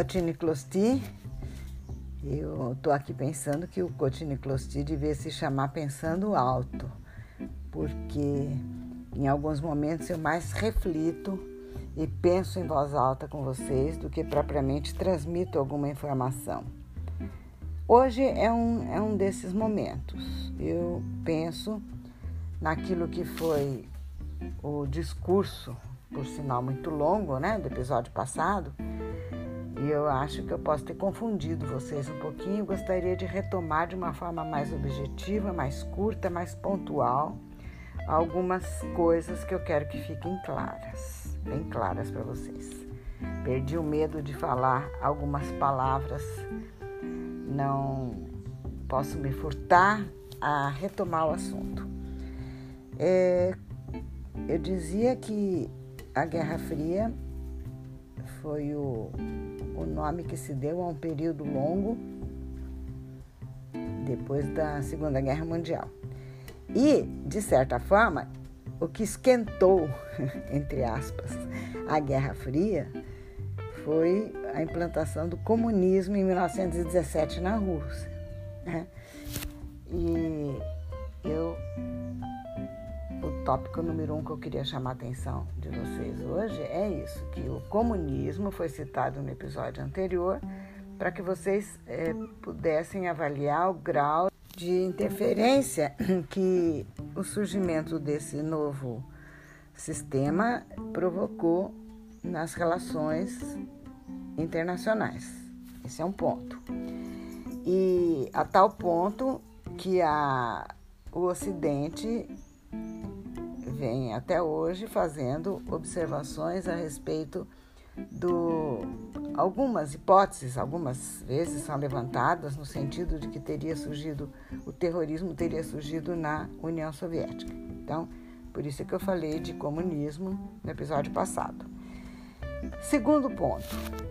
Cotiniclosti. Eu estou aqui pensando que o Cotiniclosti devia se chamar Pensando Alto, porque em alguns momentos eu mais reflito e penso em voz alta com vocês do que propriamente transmito alguma informação. Hoje é um, é um desses momentos. Eu penso naquilo que foi o discurso, por sinal muito longo, né, do episódio passado, e eu acho que eu posso ter confundido vocês um pouquinho. Gostaria de retomar de uma forma mais objetiva, mais curta, mais pontual, algumas coisas que eu quero que fiquem claras, bem claras para vocês. Perdi o medo de falar algumas palavras não posso me furtar a retomar o assunto. É, eu dizia que a Guerra Fria foi o, o nome que se deu a um período longo depois da Segunda Guerra Mundial. E, de certa forma, o que esquentou, entre aspas, a Guerra Fria foi a implantação do comunismo em 1917 na Rússia. Né? E eu, tópico número um que eu queria chamar a atenção de vocês hoje é isso, que o comunismo foi citado no episódio anterior para que vocês é, pudessem avaliar o grau de interferência que o surgimento desse novo sistema provocou nas relações internacionais. Esse é um ponto. E a tal ponto que a, o Ocidente vem até hoje fazendo observações a respeito do algumas hipóteses, algumas vezes são levantadas no sentido de que teria surgido o terrorismo teria surgido na União Soviética. Então, por isso é que eu falei de comunismo no episódio passado. Segundo ponto,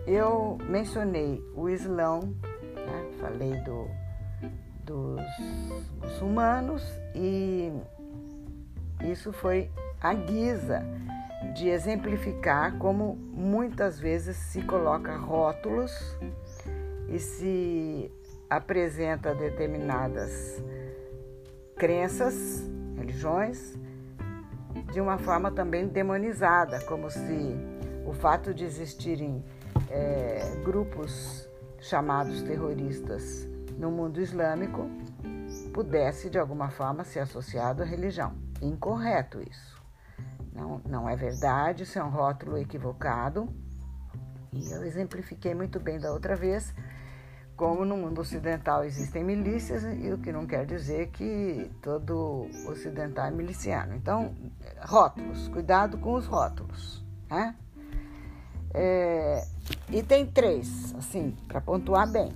eu mencionei o Islão, né? falei do, dos muçulmanos e isso foi a guisa de exemplificar como muitas vezes se coloca rótulos e se apresenta determinadas crenças, religiões, de uma forma também demonizada, como se o fato de existirem é, grupos chamados terroristas no mundo islâmico pudesse de alguma forma ser associado à religião. Incorreto isso. Não, não é verdade, isso é um rótulo equivocado. E eu exemplifiquei muito bem da outra vez como no mundo ocidental existem milícias, e o que não quer dizer que todo ocidental é miliciano. Então, rótulos, cuidado com os rótulos. Né? É, e tem três, assim, para pontuar bem.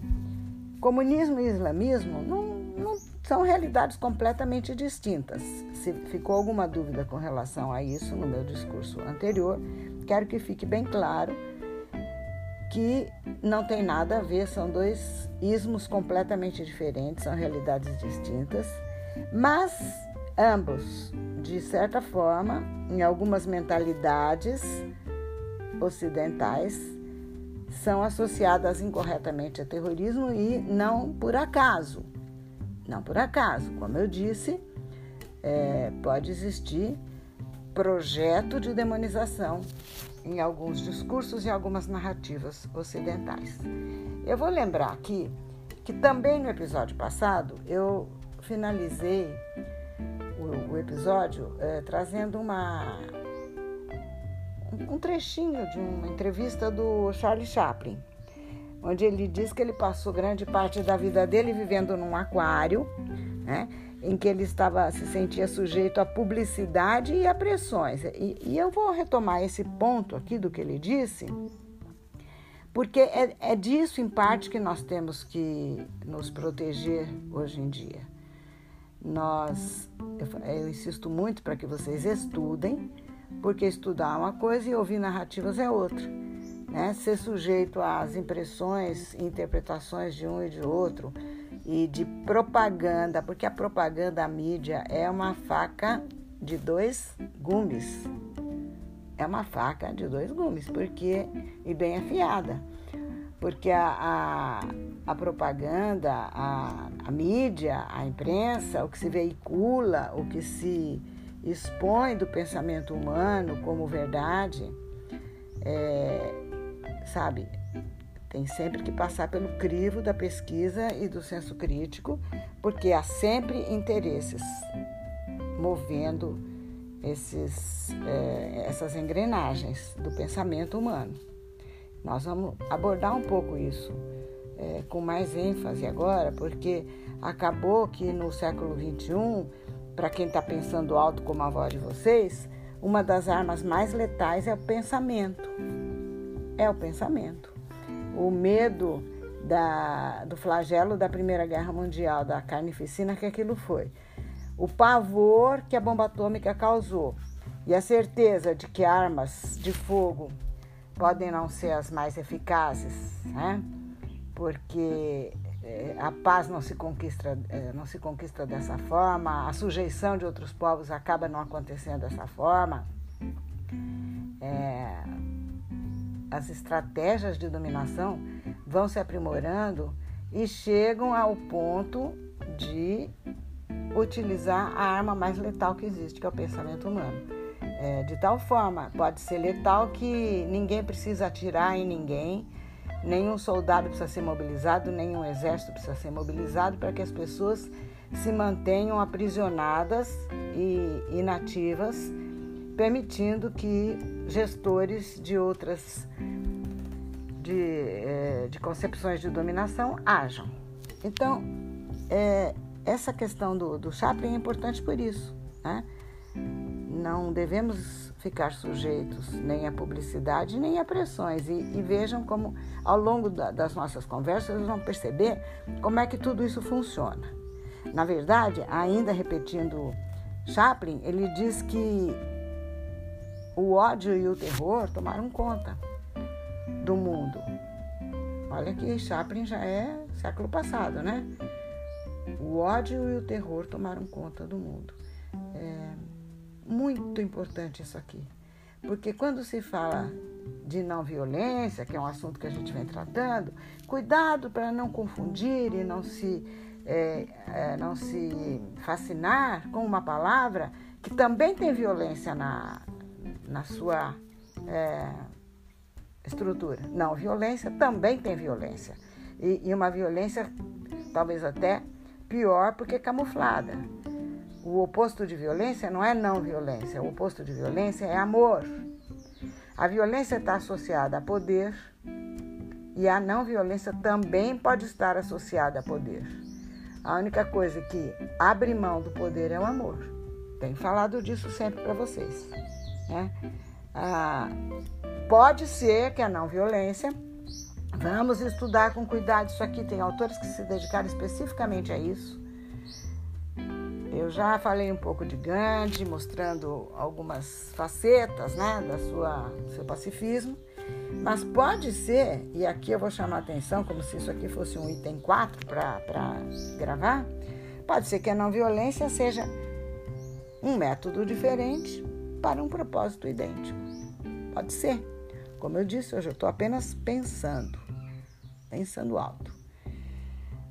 Comunismo e islamismo não, são realidades completamente distintas. Se ficou alguma dúvida com relação a isso no meu discurso anterior, quero que fique bem claro que não tem nada a ver, são dois ismos completamente diferentes, são realidades distintas, mas ambos, de certa forma, em algumas mentalidades, ocidentais são associadas incorretamente a terrorismo e não por acaso. Não por acaso, como eu disse, é, pode existir projeto de demonização em alguns discursos e algumas narrativas ocidentais. Eu vou lembrar aqui que também no episódio passado eu finalizei o, o episódio é, trazendo uma um trechinho de uma entrevista do Charlie Chaplin, onde ele diz que ele passou grande parte da vida dele vivendo num aquário, né, em que ele estava se sentia sujeito à publicidade e a pressões. E, e eu vou retomar esse ponto aqui do que ele disse, porque é, é disso em parte que nós temos que nos proteger hoje em dia. Nós, eu, eu insisto muito para que vocês estudem porque estudar é uma coisa e ouvir narrativas é outra. Né? Ser sujeito às impressões e interpretações de um e de outro e de propaganda, porque a propaganda, a mídia, é uma faca de dois gumes. É uma faca de dois gumes, porque e bem afiada. porque a, a, a propaganda, a, a mídia, a imprensa, o que se veicula, o que se expõe do pensamento humano como verdade, é, sabe, tem sempre que passar pelo crivo da pesquisa e do senso crítico, porque há sempre interesses movendo esses, é, essas engrenagens do pensamento humano. Nós vamos abordar um pouco isso é, com mais ênfase agora, porque acabou que no século XXI, para quem está pensando alto como a voz de vocês, uma das armas mais letais é o pensamento. É o pensamento. O medo da, do flagelo da Primeira Guerra Mundial, da carnificina que aquilo foi o pavor que a bomba atômica causou e a certeza de que armas de fogo podem não ser as mais eficazes, né? porque é, a paz não se conquista é, não se conquista dessa forma, a sujeição de outros povos acaba não acontecendo dessa forma. É, as estratégias de dominação vão se aprimorando e chegam ao ponto de utilizar a arma mais letal que existe, que é o pensamento humano. É, de tal forma, pode ser letal que ninguém precisa atirar em ninguém, nenhum soldado precisa ser mobilizado, nenhum exército precisa ser mobilizado para que as pessoas se mantenham aprisionadas e inativas, permitindo que gestores de outras de, é, de concepções de dominação ajam. Então, é, essa questão do, do Chaplin é importante por isso. Né? Não devemos ficar sujeitos nem à publicidade nem a pressões. E, e vejam como, ao longo da, das nossas conversas, vão perceber como é que tudo isso funciona. Na verdade, ainda repetindo Chaplin, ele diz que o ódio e o terror tomaram conta do mundo. Olha que Chaplin já é século passado, né? O ódio e o terror tomaram conta do mundo. É muito importante isso aqui, porque quando se fala de não violência, que é um assunto que a gente vem tratando, cuidado para não confundir e não se, é, é, não se fascinar com uma palavra que também tem violência na, na sua é, estrutura. Não, violência também tem violência. E, e uma violência talvez até pior porque camuflada. O oposto de violência não é não violência, o oposto de violência é amor. A violência está associada a poder e a não violência também pode estar associada a poder. A única coisa que abre mão do poder é o amor. Tenho falado disso sempre para vocês. Né? Ah, pode ser que a não violência Vamos estudar com cuidado isso aqui. Tem autores que se dedicaram especificamente a isso. Eu já falei um pouco de Gandhi, mostrando algumas facetas né, da sua seu pacifismo. Mas pode ser, e aqui eu vou chamar a atenção, como se isso aqui fosse um item 4 para gravar, pode ser que a não violência seja um método diferente para um propósito idêntico. Pode ser. Como eu disse, hoje eu estou apenas pensando pensando alto.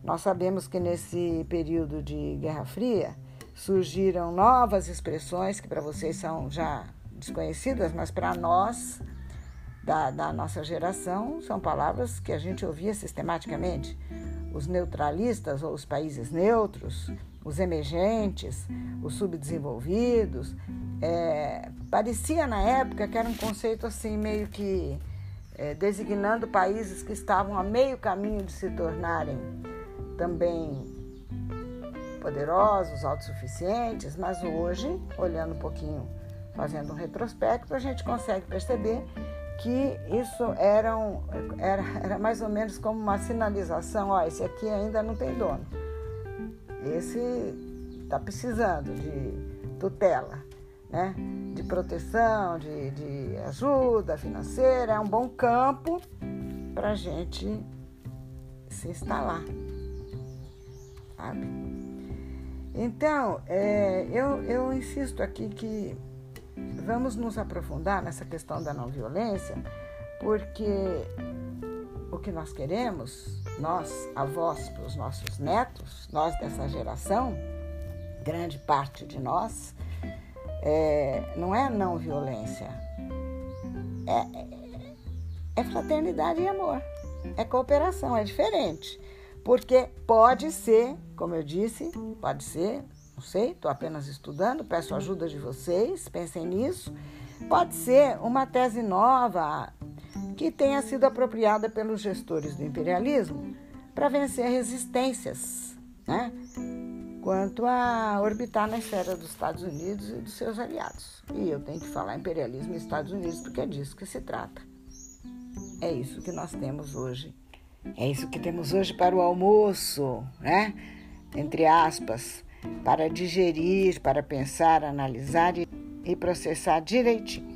Nós sabemos que nesse período de Guerra Fria surgiram novas expressões que para vocês são já desconhecidas, mas para nós, da, da, nossa geração, são palavras que a gente ouvia sistematicamente. Os neutralistas ou os países neutros, os emergentes, os subdesenvolvidos. É, parecia na época que era um conceito assim meio que é, designando países que estavam a meio caminho de se tornarem também poderosos, autossuficientes, mas hoje, olhando um pouquinho, fazendo um retrospecto, a gente consegue perceber que isso era, um, era, era mais ou menos como uma sinalização, ó, esse aqui ainda não tem dono. Esse está precisando de tutela né? de proteção, de, de ajuda financeira, é um bom campo para a gente se instalar, sabe? Então, é, eu, eu insisto aqui que vamos nos aprofundar nessa questão da não violência, porque o que nós queremos, nós, avós, para os nossos netos, nós dessa geração, grande parte de nós, é, não é não violência, é, é fraternidade e amor, é cooperação, é diferente. Porque pode ser, como eu disse, pode ser, não sei, estou apenas estudando, peço ajuda de vocês, pensem nisso. Pode ser uma tese nova que tenha sido apropriada pelos gestores do imperialismo para vencer resistências, né? Quanto a orbitar na esfera dos Estados Unidos e dos seus aliados. E eu tenho que falar imperialismo e Estados Unidos porque é disso que se trata. É isso que nós temos hoje. É isso que temos hoje para o almoço, né? Entre aspas, para digerir, para pensar, analisar e processar direitinho.